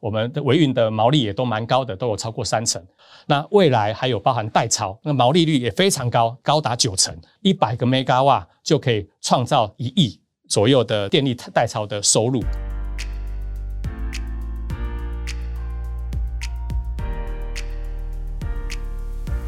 我们的维运的毛利也都蛮高的，都有超过三成。那未来还有包含代超，那毛利率也非常高，高达九成，一百个 Megawatt 就可以创造一亿左右的电力代超的收入。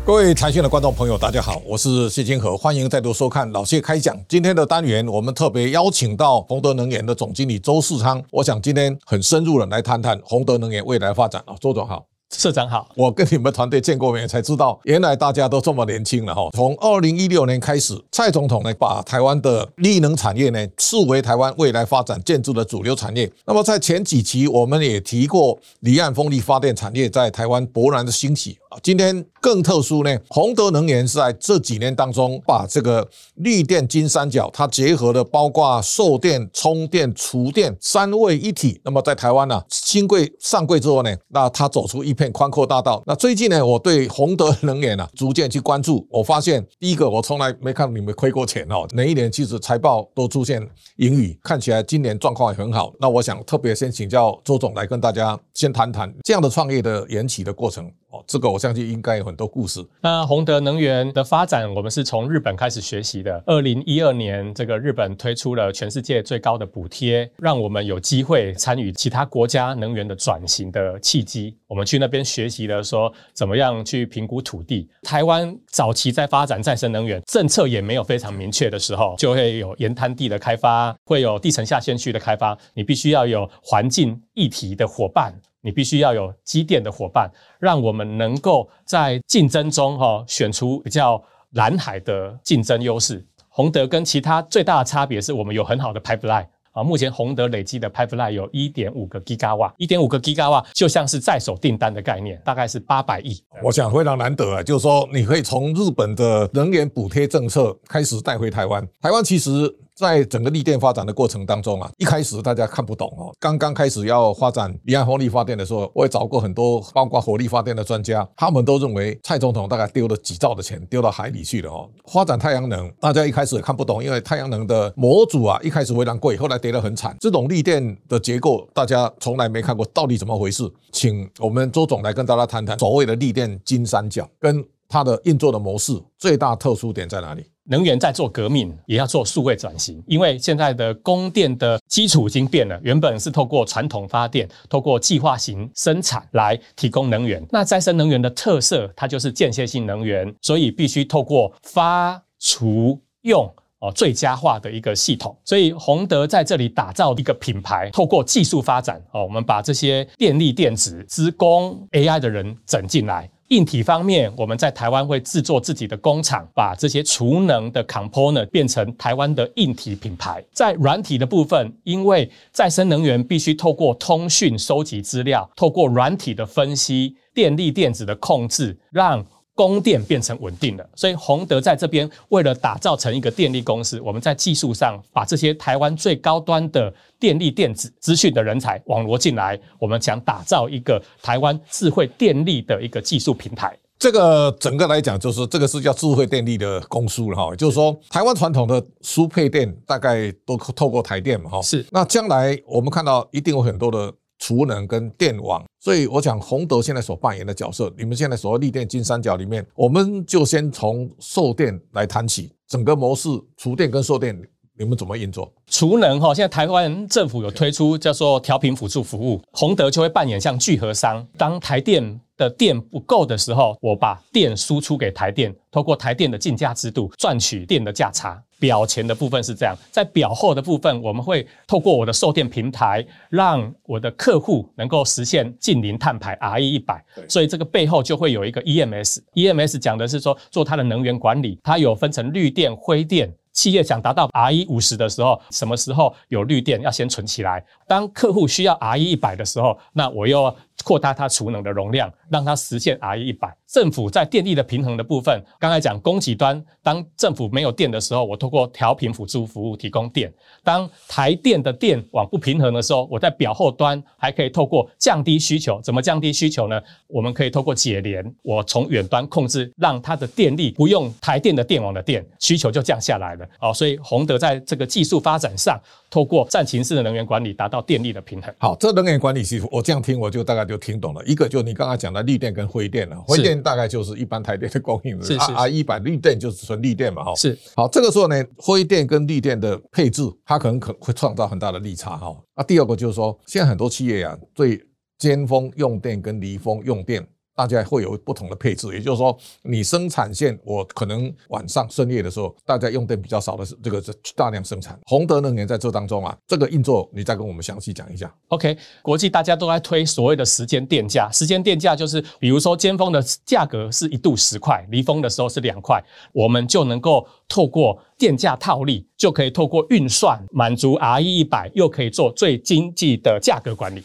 各位财讯的观众朋友，大家好，我是谢金河，欢迎再度收看老谢开讲。今天的单元，我们特别邀请到宏德能源的总经理周世昌。我想今天很深入的来谈谈宏德能源未来发展啊，周总好。社长好，我跟你们团队见过面，才知道原来大家都这么年轻了哈。从二零一六年开始，蔡总统呢把台湾的绿能产业呢视为台湾未来发展建筑的主流产业。那么在前几期我们也提过离岸风力发电产业在台湾勃然的兴起啊。今天更特殊呢，宏德能源是在这几年当中把这个绿电金三角，它结合了包括售电、充电、储电三位一体。那么在台湾呢，新贵上柜之后呢，那它走出一片。宽阔大道。那最近呢，我对宏德能源啊逐渐去关注。我发现，第一个，我从来没看你们亏过钱哦。哪一年其实财报都出现盈余，看起来今年状况也很好。那我想特别先请教周总来跟大家先谈谈这样的创业的延起的过程。哦，这个我相信应该有很多故事。那宏德能源的发展，我们是从日本开始学习的。二零一二年，这个日本推出了全世界最高的补贴，让我们有机会参与其他国家能源的转型的契机。我们去那边学习了，说怎么样去评估土地。台湾早期在发展再生能源，政策也没有非常明确的时候，就会有盐滩地的开发，会有地层下陷区的开发。你必须要有环境议题的伙伴。你必须要有机电的伙伴，让我们能够在竞争中哈选出比较蓝海的竞争优势。宏德跟其他最大的差别是我们有很好的 pipeline 啊，目前宏德累积的 pipeline 有一点五个 gigawatt，一点五个 gigawatt 就像是在手订单的概念，大概是八百亿。我想非常难得啊，就是说你可以从日本的能源补贴政策开始带回台湾，台湾其实。在整个力电发展的过程当中啊，一开始大家看不懂哦。刚刚开始要发展离岸风力发电的时候，我也找过很多包括火力发电的专家，他们都认为蔡总统大概丢了几兆的钱丢到海里去了哦。发展太阳能，大家一开始也看不懂，因为太阳能的模组啊，一开始非常贵，后来跌得很惨。这种力电的结构，大家从来没看过，到底怎么回事？请我们周总来跟大家谈谈所谓的力电金三角跟它的运作的模式，最大特殊点在哪里？能源在做革命，也要做数位转型，因为现在的供电的基础已经变了。原本是透过传统发电，透过计划型生产来提供能源。那再生能源的特色，它就是间歇性能源，所以必须透过发、储、用哦最佳化的一个系统。所以宏德在这里打造一个品牌，透过技术发展哦，我们把这些电力电子、资工、AI 的人整进来。硬体方面，我们在台湾会制作自己的工厂，把这些储能的 component 变成台湾的硬体品牌。在软体的部分，因为再生能源必须透过通讯收集资料，透过软体的分析、电力电子的控制，让供电变成稳定了。所以宏德在这边为了打造成一个电力公司，我们在技术上把这些台湾最高端的。电力电子资讯的人才网罗进来，我们想打造一个台湾智慧电力的一个技术平台。这个整个来讲，就是这个是叫智慧电力的公司了哈。就是说，台湾传统的输配电大概都透过台电嘛哈。是。那将来我们看到一定有很多的储能跟电网，所以我想洪德现在所扮演的角色，你们现在所谓立电金三角里面，我们就先从售电来谈起，整个模式储电跟售电。你们怎么运作？储能哈，现在台湾政府有推出叫做调频辅助服务，宏德就会扮演像聚合商。当台电的电不够的时候，我把电输出给台电，透过台电的竞价制度赚取电的价差。表前的部分是这样，在表后的部分，我们会透过我的售电平台，让我的客户能够实现近零碳排 RE 一百。所以这个背后就会有一个 EMS，EMS 讲的是说做它的能源管理，它有分成绿电、灰电。企业想达到 RE 五十的时候，什么时候有绿电要先存起来？当客户需要 RE 一百的时候，那我又扩大它储能的容量，让它实现 R 一百。政府在电力的平衡的部分，刚才讲供给端，当政府没有电的时候，我透过调频辅助服务提供电；当台电的电网不平衡的时候，我在表后端还可以透过降低需求。怎么降低需求呢？我们可以透过解联，我从远端控制，让它的电力不用台电的电网的电，需求就降下来了。哦，所以洪德在这个技术发展上，透过战情式的能源管理，达到电力的平衡。好，这能源管理其实我这样听，我就大概就听懂了。一个就你刚才讲的绿电跟灰电了，灰电大概就是一般台电的供应的，是是 RE 一百绿电就是纯绿电嘛，哈。是。好，这个时候呢，灰电跟绿电的配置，它可能可会创造很大的利差，哈。那第二个就是说，现在很多企业啊，对尖峰用电跟离峰用电。大家会有不同的配置，也就是说，你生产线我可能晚上深夜的时候，大家用电比较少的是这个是大量生产。宏德能源在这当中啊，这个运作你再跟我们详细讲一下。OK，国际大家都在推所谓的时间电价，时间电价就是比如说尖峰的价格是一度十块，离峰的时候是两块，我们就能够透过电价套利，就可以透过运算满足 RE 一百，又可以做最经济的价格管理。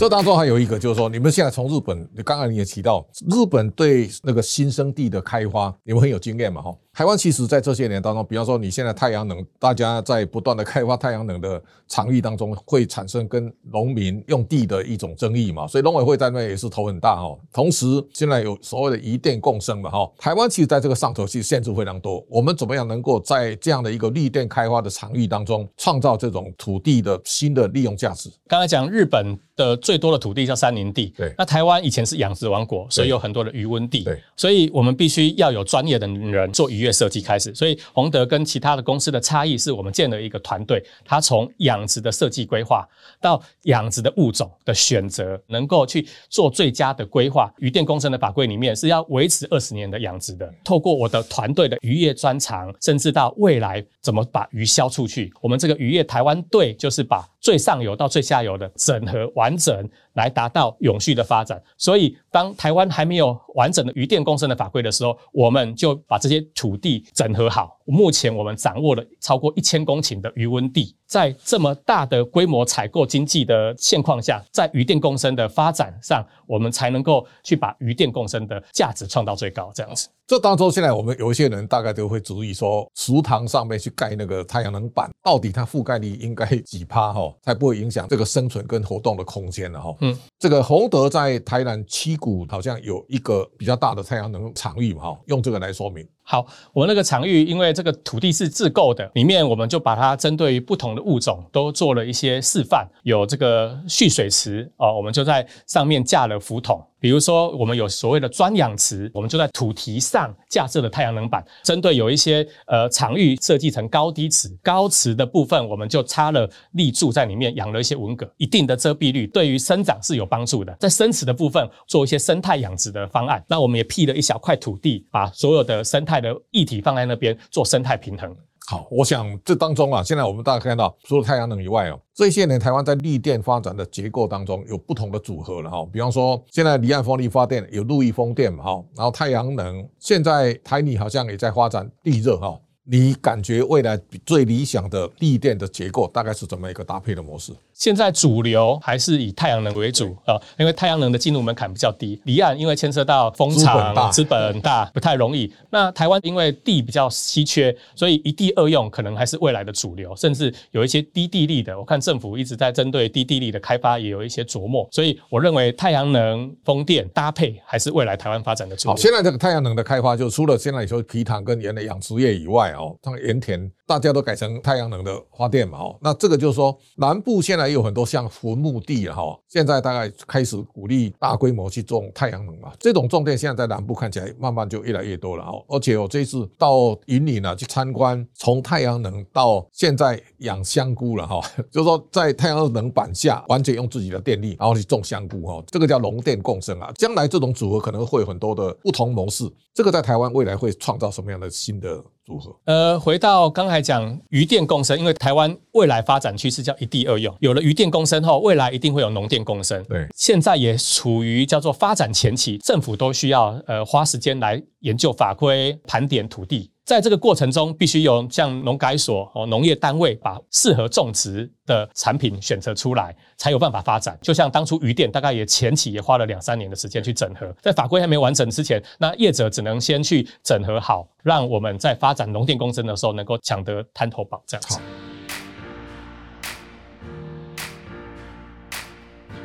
这当中还有一个，就是说，你们现在从日本，你刚刚你也提到，日本对那个新生地的开发，你们很有经验嘛，哈。台湾其实，在这些年当中，比方说，你现在太阳能，大家在不断的开发太阳能的场域当中，会产生跟农民用地的一种争议嘛，所以农委会在那也是头很大哈。同时，现在有所谓的渔电共生嘛，哈，台湾其实在这个上头其实限制非常多。我们怎么样能够在这样的一个绿电开发的场域当中，创造这种土地的新的利用价值？刚才讲日本的最多的土地叫山林地，对。那台湾以前是养殖王国，所以有很多的余温地，对。所以我们必须要有专业的人做渔业设计开始，所以宏德跟其他的公司的差异是我们建了一个团队，他从养殖的设计规划到养殖的物种的选择，能够去做最佳的规划。渔电工程的法规里面是要维持二十年的养殖的。透过我的团队的渔业专长，甚至到未来怎么把鱼销出去，我们这个渔业台湾队就是把最上游到最下游的整合完整，来达到永续的发展。所以，当台湾还没有完整的渔电共生的法规的时候，我们就把这些土地整合好。目前我们掌握了超过一千公顷的鱼塭地，在这么大的规模采购经济的现况下，在渔电共生的发展上，我们才能够去把渔电共生的价值创到最高。这样子。这当中，现在我们有一些人大概都会注意说，食堂上面去盖那个太阳能板，到底它覆盖率应该几趴哈，才不会影响这个生存跟活动的空间了哈。嗯，这个洪德在台南七股好像有一个比较大的太阳能场域嘛哈，用这个来说明。好，我们那个场域，因为这个土地是自购的，里面我们就把它针对于不同的物种都做了一些示范，有这个蓄水池哦，我们就在上面架了浮筒。比如说，我们有所谓的专养池，我们就在土堤上架设了太阳能板。针对有一些呃场域设计成高低池，高池的部分我们就插了立柱在里面，养了一些文蛤，一定的遮蔽率，对于生长是有帮助的。在深池的部分做一些生态养殖的方案，那我们也辟了一小块土地，把所有的生态的议题放在那边做生态平衡。好，我想这当中啊，现在我们大家看到，除了太阳能以外哦，这些年台湾在绿电发展的结构当中有不同的组合了哈。比方说，现在离岸风力发电有陆域风电嘛哈，然后太阳能，现在台泥好像也在发展地热哈。你感觉未来最理想的地电的结构大概是怎么一个搭配的模式？现在主流还是以太阳能为主啊，因为太阳能的进入门槛比较低，离岸因为牵涉到风场、资本大，不太容易。那台湾因为地比较稀缺，所以一地二用可能还是未来的主流，甚至有一些低地力的。我看政府一直在针对低地力的开发也有一些琢磨，所以我认为太阳能、风电搭配还是未来台湾发展的主流。好，现在这个太阳能的开发，就除了现在你说皮塘跟原来养殖业以外哦，像盐田。大家都改成太阳能的发电嘛，哦，那这个就是说，南部现在有很多像坟墓地了哈，现在大概开始鼓励大规模去种太阳能嘛，这种种电现在在南部看起来慢慢就越来越多了哦，而且我这次到云林呢去参观，从太阳能到现在养香菇了哈，就是说在太阳能板下完全用自己的电力，然后去种香菇哈，这个叫农电共生啊，将来这种组合可能会有很多的不同模式，这个在台湾未来会创造什么样的新的组合？呃，回到刚才讲余电共生，因为台湾未来发展趋势叫一地二用，有了余电共生后，未来一定会有农电共生。对，现在也处于叫做发展前期，政府都需要呃花时间来研究法规、盘点土地。在这个过程中，必须有像农改所哦，农业单位把适合种植的产品选择出来，才有办法发展。就像当初渔电，大概也前期也花了两三年的时间去整合，在法规还没完整之前，那业者只能先去整合好，让我们在发展农电工程的时候能够抢得滩头堡这样子。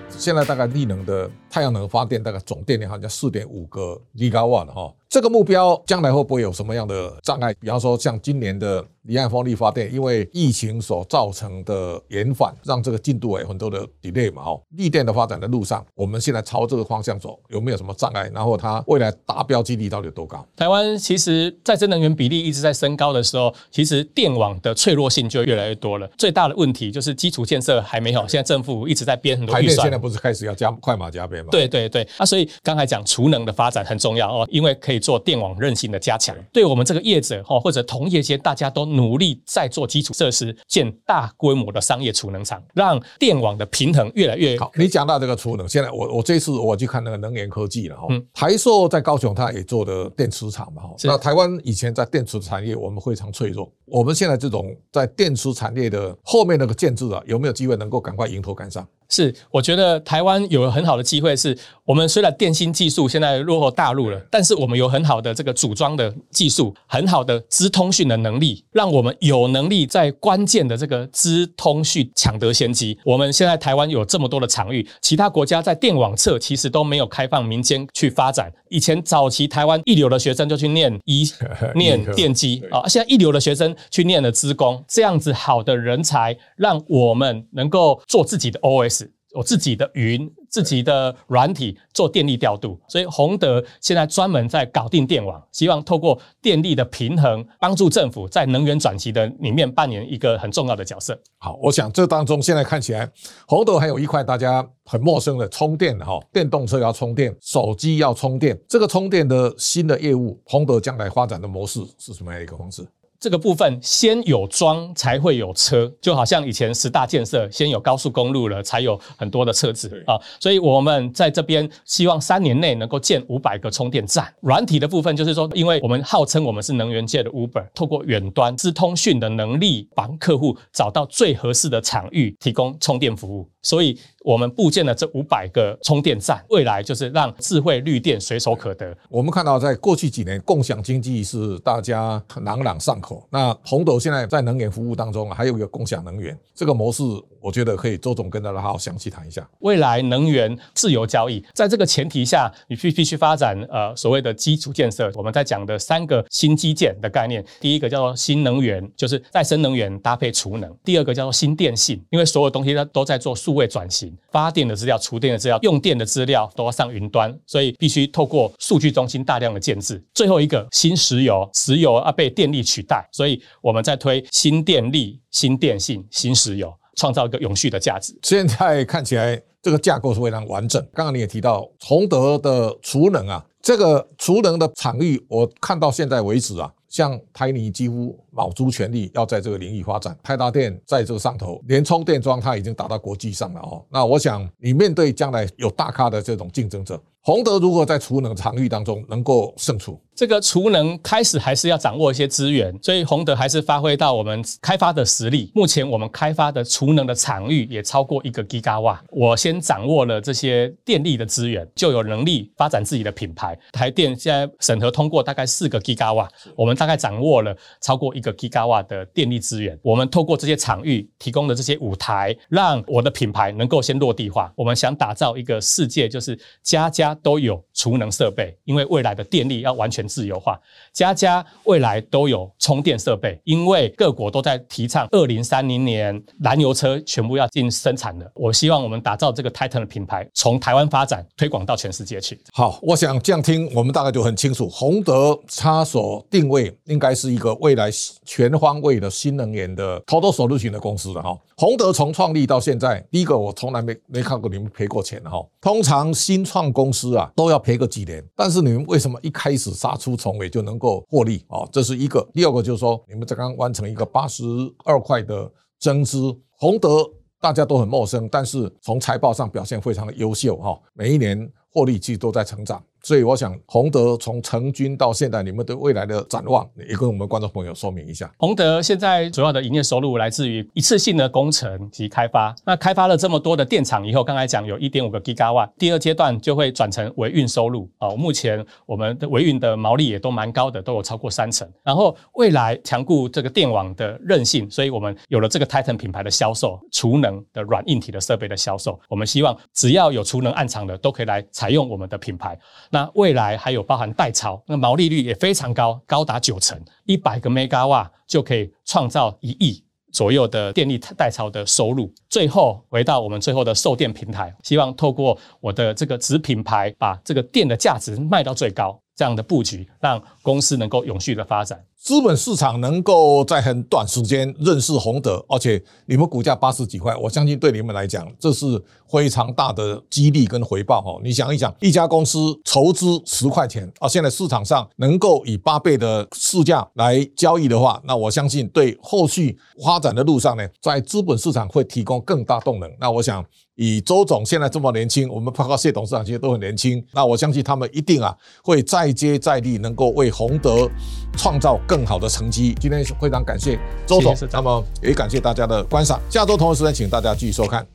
现在大概力能的太阳能发电，大概总电量好像四点五个吉瓦哈。这个目标将来会不会有什么样的障碍？比方说，像今年的离岸风力发电，因为疫情所造成的延缓，让这个进度有很多的 delay 嘛。哦，绿电的发展的路上，我们现在朝这个方向走，有没有什么障碍？然后它未来达标几率到底有多高？台湾其实再生能源比例一直在升高的时候，其实电网的脆弱性就越来越多了。最大的问题就是基础建设还没有，现在政府一直在编很多预算。现在不是开始要加快马加鞭吗？对对对，啊，所以刚才讲储能的发展很重要哦，因为可以做电网韧性的加强。对我们这个业者哈，或者同业间，大家都努力在做基础设施，建大规模的商业储能厂，让电网的平衡越来越好。你讲到这个储能，现在我我这次我去看那个能源科技了哈，台硕在高雄，它也做的电池厂嘛哈。那台湾以前在电池产业，我们非常脆弱。我们现在这种在电池产业的后面那个建制啊，有没有机会能够赶快迎头赶上？是，我觉得台湾有很好的机会，是我们虽然电芯技术现在落后大陆了，但是我们有很好的这个组装的技术，很好的资通讯的能力，让我们有能力在关键的这个资通讯抢得先机。我们现在台湾有这么多的场域，其他国家在电网侧其实都没有开放民间去发展。以前早期台湾一流的学生就去念医、念电机啊，现在一流的学生去念了资工，这样子好的人才，让我们能够做自己的 OS。我自己的云、自己的软体做电力调度，所以宏德现在专门在搞定电网，希望透过电力的平衡，帮助政府在能源转型的里面扮演一个很重要的角色。好，我想这当中现在看起来，宏德还有一块大家很陌生的充电哈，电动车要充电，手机要充电，这个充电的新的业务，宏德将来发展的模式是什么样一个方式？这个部分先有桩才会有车，就好像以前十大建设，先有高速公路了，才有很多的车子啊。所以我们在这边希望三年内能够建五百个充电站。软体的部分就是说，因为我们号称我们是能源界的 Uber，透过远端资通讯的能力，帮客户找到最合适的场域，提供充电服务。所以。我们布建了这五百个充电站，未来就是让智慧绿电随手可得。我们看到，在过去几年，共享经济是大家朗朗上口。那宏德现在在能源服务当中，还有一个共享能源这个模式，我觉得可以周总跟大家好好详细谈一下。未来能源自由交易，在这个前提下，你必必须发展呃所谓的基础建设。我们在讲的三个新基建的概念，第一个叫做新能源，就是再生能源搭配储能；第二个叫做新电信，因为所有东西它都在做数位转型。发电的资料、储电的资料、用电的资料都要上云端，所以必须透过数据中心大量的建置。最后一个新石油，石油啊被电力取代，所以我们在推新电力、新电信、新石油，创造一个永续的价值。现在看起来这个架构是非常完整。刚刚你也提到崇德的储能啊，这个储能的场域，我看到现在为止啊。像台泥几乎卯足全力要在这个领域发展，台达电在这个上头，连充电桩它已经打到国际上了哦。那我想你面对将来有大咖的这种竞争者。洪德如何在储能场域当中能够胜出？这个储能开始还是要掌握一些资源，所以洪德还是发挥到我们开发的实力。目前我们开发的储能的场域也超过一个 GIGAWAT。我先掌握了这些电力的资源，就有能力发展自己的品牌。台电现在审核通过大概四个 GIGAWAT 我们大大概掌握了超过一个 Gigawatt 的电力资源。我们透过这些场域提供的这些舞台，让我的品牌能够先落地化。我们想打造一个世界，就是家家。都有储能设备，因为未来的电力要完全自由化，家家未来都有充电设备，因为各国都在提倡二零三零年燃油车全部要进生产的。我希望我们打造这个 Titan 的品牌，从台湾发展推广到全世界去。好，我想这样听，我们大概就很清楚，宏德它所定位应该是一个未来全方位的新能源的 Total Solution 的公司的哈。宏德从创立到现在，第一个我从来没没看过你们赔过钱哈。通常新创公司。啊，都要赔个几年，但是你们为什么一开始杀出重围就能够获利啊？这是一个。第二个就是说，你们才刚完成一个八十二块的增资，宏德大家都很陌生，但是从财报上表现非常的优秀哈，每一年获利其实都在成长。所以我想洪德从成军到现在，你们对未来的展望，也跟我们观众朋友说明一下。洪德现在主要的营业收入来自于一次性的工程及开发。那开发了这么多的电厂以后，刚才讲有一点五个 gigawa 第二阶段就会转成维运收入。哦，目前我们的维运的毛利也都蛮高的，都有超过三成。然后未来强固这个电网的韧性，所以我们有了这个 Titan 品牌的销售，储能的软硬体的设备的销售。我们希望只要有储能暗场的，都可以来采用我们的品牌。那未来还有包含代操，那毛利率也非常高，高达九成，一百个 Megawatt 就可以创造一亿左右的电力代操的收入。最后回到我们最后的售电平台，希望透过我的这个子品牌，把这个电的价值卖到最高。这样的布局，让公司能够永续的发展。资本市场能够在很短时间认识洪德，而且你们股价八十几块，我相信对你们来讲，这是非常大的激励跟回报哈。你想一想，一家公司筹资十块钱，啊，现在市场上能够以八倍的市价来交易的话，那我相信对后续发展的路上呢，在资本市场会提供更大动能。那我想。以周总现在这么年轻，我们包括谢董事长其实都很年轻，那我相信他们一定啊会再接再厉，能够为洪德创造更更好的成绩。今天非常感谢周总，那么也感谢大家的观赏。下周同一时间，请大家继续收看。